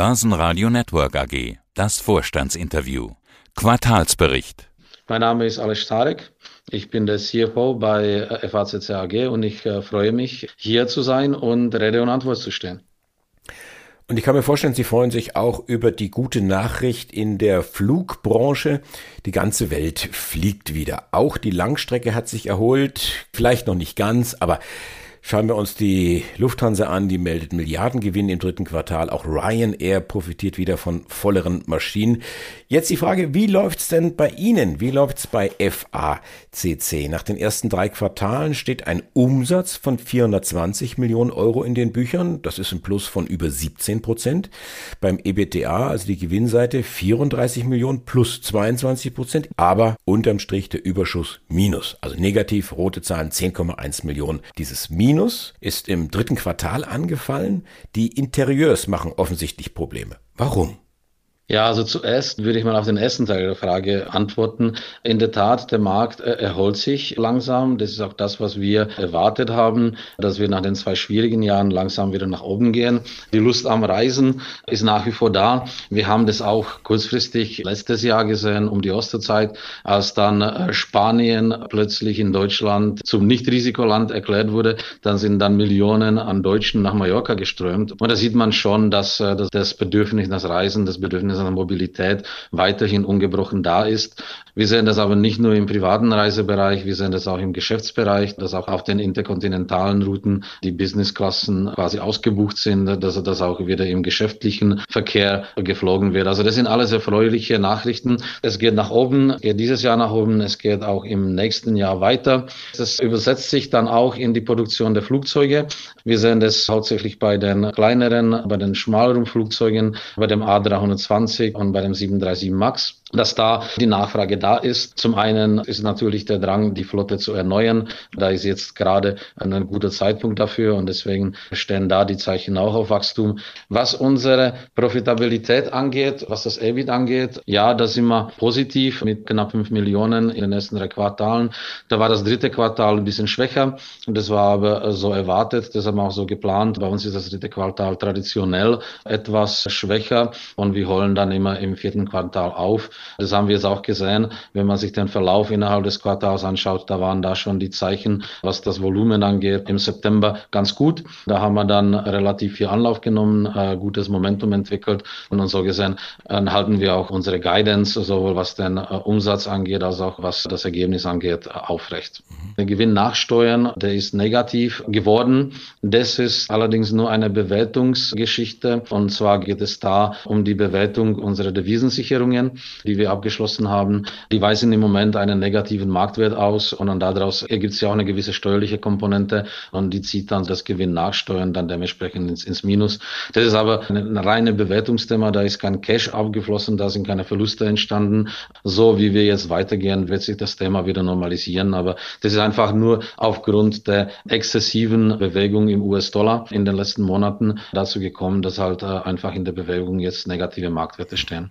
Börsenradio Network AG. Das Vorstandsinterview. Quartalsbericht. Mein Name ist Alex Starek. Ich bin der CFO bei FACC AG und ich äh, freue mich, hier zu sein und Rede und Antwort zu stehen. Und ich kann mir vorstellen, Sie freuen sich auch über die gute Nachricht in der Flugbranche. Die ganze Welt fliegt wieder. Auch die Langstrecke hat sich erholt. Vielleicht noch nicht ganz, aber Schauen wir uns die Lufthansa an, die meldet Milliardengewinn im dritten Quartal. Auch Ryanair profitiert wieder von volleren Maschinen. Jetzt die Frage, wie läuft's denn bei Ihnen? Wie läuft's bei FACC? Nach den ersten drei Quartalen steht ein Umsatz von 420 Millionen Euro in den Büchern. Das ist ein Plus von über 17 Prozent. Beim EBTA, also die Gewinnseite, 34 Millionen plus 22 Prozent. Aber unterm Strich der Überschuss minus. Also negativ, rote Zahlen 10,1 Millionen. Dieses Minus Minus ist im dritten Quartal angefallen. Die Interieurs machen offensichtlich Probleme. Warum? Ja, also zuerst würde ich mal auf den ersten Teil der Frage antworten. In der Tat, der Markt äh, erholt sich langsam. Das ist auch das, was wir erwartet haben, dass wir nach den zwei schwierigen Jahren langsam wieder nach oben gehen. Die Lust am Reisen ist nach wie vor da. Wir haben das auch kurzfristig letztes Jahr gesehen, um die Osterzeit, als dann äh, Spanien plötzlich in Deutschland zum Nicht-Risikoland erklärt wurde. Dann sind dann Millionen an Deutschen nach Mallorca geströmt. Und da sieht man schon, dass, äh, dass das Bedürfnis, das Reisen, das Bedürfnis seiner Mobilität weiterhin ungebrochen da ist. Wir sehen das aber nicht nur im privaten Reisebereich, wir sehen das auch im Geschäftsbereich, dass auch auf den interkontinentalen Routen die Businessklassen quasi ausgebucht sind, dass das auch wieder im geschäftlichen Verkehr geflogen wird. Also das sind alles erfreuliche Nachrichten. Es geht nach oben, geht dieses Jahr nach oben, es geht auch im nächsten Jahr weiter. Das übersetzt sich dann auch in die Produktion der Flugzeuge. Wir sehen das hauptsächlich bei den kleineren, bei den schmaleren Flugzeugen, bei dem A320 und bei dem 737 MAX dass da die Nachfrage da ist. Zum einen ist natürlich der Drang, die Flotte zu erneuern. Da ist jetzt gerade ein guter Zeitpunkt dafür und deswegen stehen da die Zeichen auch auf Wachstum. Was unsere Profitabilität angeht, was das EBIT angeht, ja, da sind wir positiv mit knapp fünf Millionen in den ersten drei Quartalen. Da war das dritte Quartal ein bisschen schwächer das war aber so erwartet, das haben wir auch so geplant. Bei uns ist das dritte Quartal traditionell etwas schwächer und wir holen dann immer im vierten Quartal auf. Das haben wir jetzt auch gesehen. Wenn man sich den Verlauf innerhalb des Quartals anschaut, da waren da schon die Zeichen, was das Volumen angeht, im September ganz gut. Da haben wir dann relativ viel Anlauf genommen, äh, gutes Momentum entwickelt und so gesehen äh, halten wir auch unsere Guidance, sowohl was den äh, Umsatz angeht, als auch was das Ergebnis angeht, aufrecht. Mhm. Der Gewinn nachsteuern, der ist negativ geworden. Das ist allerdings nur eine Bewertungsgeschichte und zwar geht es da um die Bewertung unserer Devisensicherungen die wir abgeschlossen haben, die weisen im Moment einen negativen Marktwert aus und dann daraus ergibt sich auch eine gewisse steuerliche Komponente und die zieht dann das Gewinn nachsteuern dann dementsprechend ins, ins Minus. Das ist aber ein reine Bewertungsthema, da ist kein Cash abgeflossen, da sind keine Verluste entstanden. So wie wir jetzt weitergehen, wird sich das Thema wieder normalisieren, aber das ist einfach nur aufgrund der exzessiven Bewegung im US-Dollar in den letzten Monaten dazu gekommen, dass halt äh, einfach in der Bewegung jetzt negative Marktwerte stehen.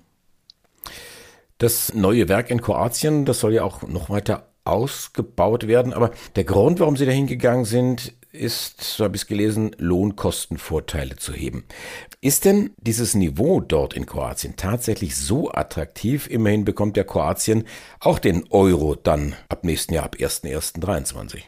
Das neue Werk in Kroatien, das soll ja auch noch weiter ausgebaut werden. Aber der Grund, warum Sie da hingegangen sind, ist, so habe ich es gelesen, Lohnkostenvorteile zu heben. Ist denn dieses Niveau dort in Kroatien tatsächlich so attraktiv? Immerhin bekommt ja Kroatien auch den Euro dann ab nächsten Jahr, ab 1.1.23.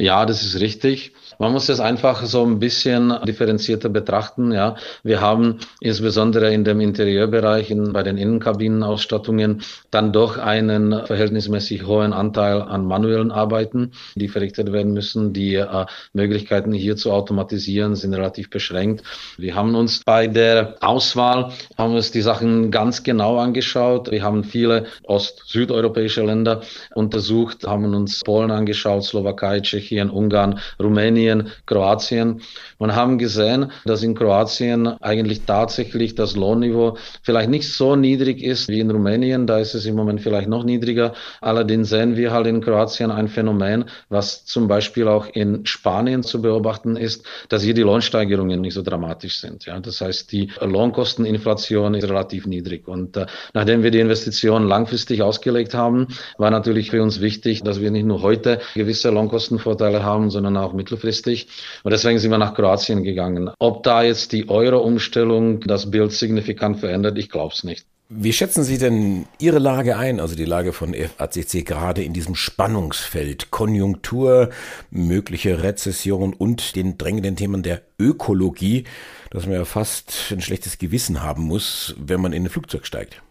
Ja, das ist richtig. Man muss das einfach so ein bisschen differenzierter betrachten. Ja, wir haben insbesondere in dem Interieurbereich, in, bei den Innenkabinenausstattungen, dann doch einen verhältnismäßig hohen Anteil an manuellen Arbeiten, die verrichtet werden müssen. Die äh, Möglichkeiten hier zu automatisieren sind relativ beschränkt. Wir haben uns bei der Auswahl haben uns die Sachen ganz genau angeschaut. Wir haben viele ost-südeuropäische Länder untersucht, haben uns Polen angeschaut, Slowakei, Tschechien, Ungarn, Rumänien Kroatien und haben gesehen, dass in Kroatien eigentlich tatsächlich das Lohnniveau vielleicht nicht so niedrig ist wie in Rumänien. Da ist es im Moment vielleicht noch niedriger. Allerdings sehen wir halt in Kroatien ein Phänomen, was zum Beispiel auch in Spanien zu beobachten ist, dass hier die Lohnsteigerungen nicht so dramatisch sind. Ja, das heißt, die Lohnkosteninflation ist relativ niedrig. Und äh, nachdem wir die Investitionen langfristig ausgelegt haben, war natürlich für uns wichtig, dass wir nicht nur heute gewisse Lohnkosten Kostenvorteile haben, sondern auch mittelfristig. Und deswegen sind wir nach Kroatien gegangen. Ob da jetzt die Euro-Umstellung das Bild signifikant verändert, ich glaube es nicht. Wie schätzen Sie denn Ihre Lage ein, also die Lage von FACC gerade in diesem Spannungsfeld Konjunktur, mögliche Rezession und den drängenden Themen der Ökologie, dass man ja fast ein schlechtes Gewissen haben muss, wenn man in ein Flugzeug steigt?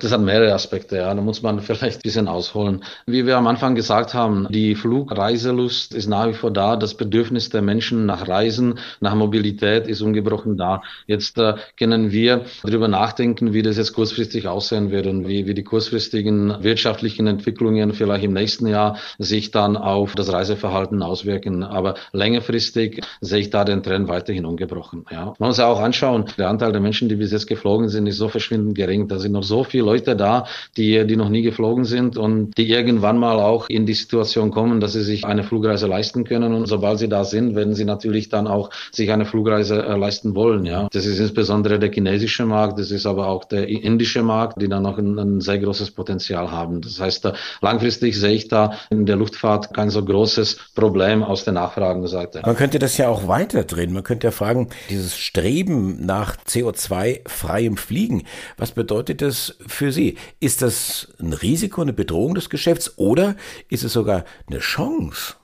Das hat mehrere Aspekte, ja. Da muss man vielleicht ein bisschen ausholen. Wie wir am Anfang gesagt haben, die Flugreiselust ist nach wie vor da. Das Bedürfnis der Menschen nach Reisen, nach Mobilität ist ungebrochen da. Jetzt äh, können wir darüber nachdenken, wie das jetzt kurzfristig aussehen wird und wie, wie die kurzfristigen wirtschaftlichen Entwicklungen vielleicht im nächsten Jahr sich dann auf das Reiseverhalten auswirken. Aber längerfristig sehe ich da den Trend weiterhin ungebrochen, ja. Man muss ja auch anschauen, der Anteil der Menschen, die bis jetzt geflogen sind, ist so verschwindend gering. Da sind noch so viele Leute da, die, die noch nie geflogen sind und die irgendwann mal auch in die Situation kommen, dass sie sich eine Flugreise leisten können. Und sobald sie da sind, werden sie natürlich dann auch sich eine Flugreise äh, leisten wollen. Ja, das ist insbesondere der chinesische Markt, das ist aber auch der indische Markt, die dann noch ein, ein sehr großes Potenzial haben. Das heißt, äh, langfristig sehe ich da in der Luftfahrt kein so großes Problem aus der Nachfragenseite. Man könnte das ja auch weiterdrehen. Man könnte ja fragen, dieses Streben nach CO2-freiem Fliegen, was bedeutet das für Sie? Ist das ein Risiko, eine Bedrohung des Geschäfts oder ist es sogar eine Chance?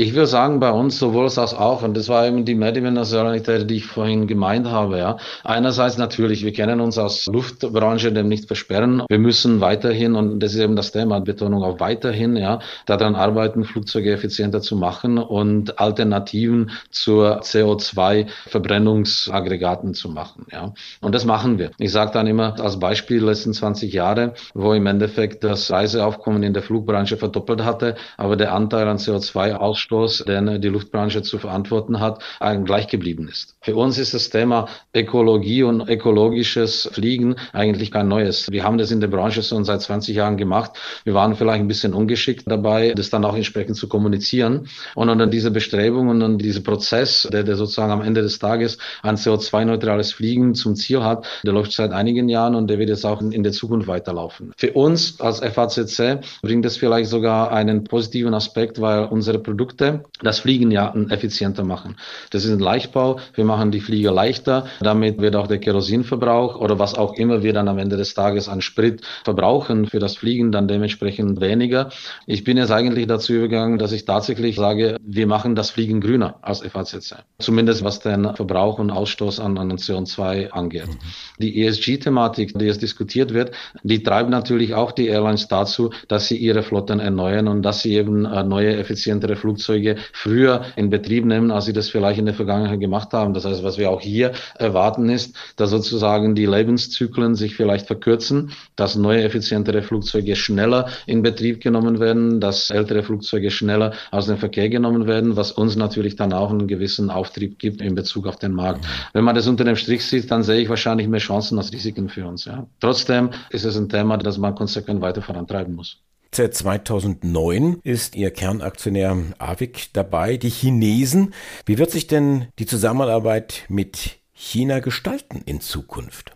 Ich würde sagen, bei uns sowohl als auch. Und das war eben die Medidimensionalität, die ich vorhin gemeint habe. Ja. Einerseits natürlich, wir kennen uns als Luftbranche dem nicht versperren. Wir müssen weiterhin, und das ist eben das Thema, Betonung auf weiterhin, ja, daran arbeiten, Flugzeuge effizienter zu machen und Alternativen zur CO2-Verbrennungsaggregaten zu machen. Ja. Und das machen wir. Ich sage dann immer als Beispiel letzten 20 Jahre, wo im Endeffekt das Reiseaufkommen in der Flugbranche verdoppelt hatte, aber der Anteil an CO2-Ausstoß Ausstoß, den die Luftbranche zu verantworten hat, gleich geblieben ist. Für uns ist das Thema Ökologie und ökologisches Fliegen eigentlich kein neues. Wir haben das in der Branche schon seit 20 Jahren gemacht. Wir waren vielleicht ein bisschen ungeschickt dabei, das dann auch entsprechend zu kommunizieren. Und dann diese Bestrebung und dann dieser Prozess, der, der sozusagen am Ende des Tages ein CO2-neutrales Fliegen zum Ziel hat, der läuft seit einigen Jahren und der wird jetzt auch in der Zukunft weiterlaufen. Für uns als FACC bringt das vielleicht sogar einen positiven Aspekt, weil unsere Produkte Produkte das Fliegen ja effizienter machen. Das ist ein Leichtbau. Wir machen die Flieger leichter. Damit wird auch der Kerosinverbrauch oder was auch immer wir dann am Ende des Tages an Sprit verbrauchen für das Fliegen dann dementsprechend weniger. Ich bin jetzt eigentlich dazu übergegangen, dass ich tatsächlich sage, wir machen das Fliegen grüner als FACC. Zumindest was den Verbrauch und Ausstoß an, an CO2 angeht. Mhm. Die ESG-Thematik, die jetzt diskutiert wird, die treibt natürlich auch die Airlines dazu, dass sie ihre Flotten erneuern und dass sie eben äh, neue, effizientere Flugzeuge Flugzeuge früher in Betrieb nehmen, als sie das vielleicht in der Vergangenheit gemacht haben. Das heißt, was wir auch hier erwarten ist, dass sozusagen die Lebenszyklen sich vielleicht verkürzen, dass neue, effizientere Flugzeuge schneller in Betrieb genommen werden, dass ältere Flugzeuge schneller aus dem Verkehr genommen werden, was uns natürlich dann auch einen gewissen Auftrieb gibt in Bezug auf den Markt. Wenn man das unter dem Strich sieht, dann sehe ich wahrscheinlich mehr Chancen als Risiken für uns. Ja. Trotzdem ist es ein Thema, das man konsequent weiter vorantreiben muss. Seit 2009 ist Ihr Kernaktionär AVIC dabei, die Chinesen. Wie wird sich denn die Zusammenarbeit mit China gestalten in Zukunft?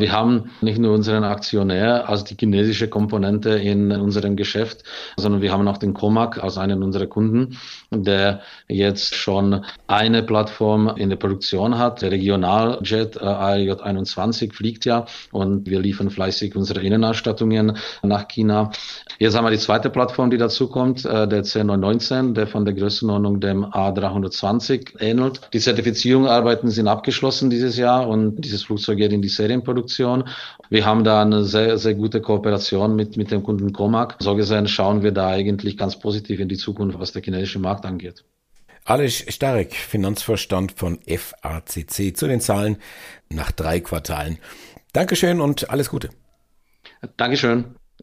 Wir haben nicht nur unseren Aktionär als die chinesische Komponente in unserem Geschäft, sondern wir haben auch den Comac als einen unserer Kunden, der jetzt schon eine Plattform in der Produktion hat. Der Regionaljet äh, AJ21 fliegt ja und wir liefern fleißig unsere Innenausstattungen nach China. Jetzt haben wir die zweite Plattform, die dazu kommt, äh, der C919, der von der Größenordnung dem A320 ähnelt. Die Zertifizierungsarbeiten sind abgeschlossen dieses Jahr und dieses Flugzeug geht in die Serienproduktion. Produktion. Wir haben da eine sehr, sehr gute Kooperation mit, mit dem Kunden Comac. So gesehen schauen wir da eigentlich ganz positiv in die Zukunft, was der chinesische Markt angeht. Alex Starek, Finanzvorstand von FACC zu den Zahlen nach drei Quartalen. Dankeschön und alles Gute. Dankeschön.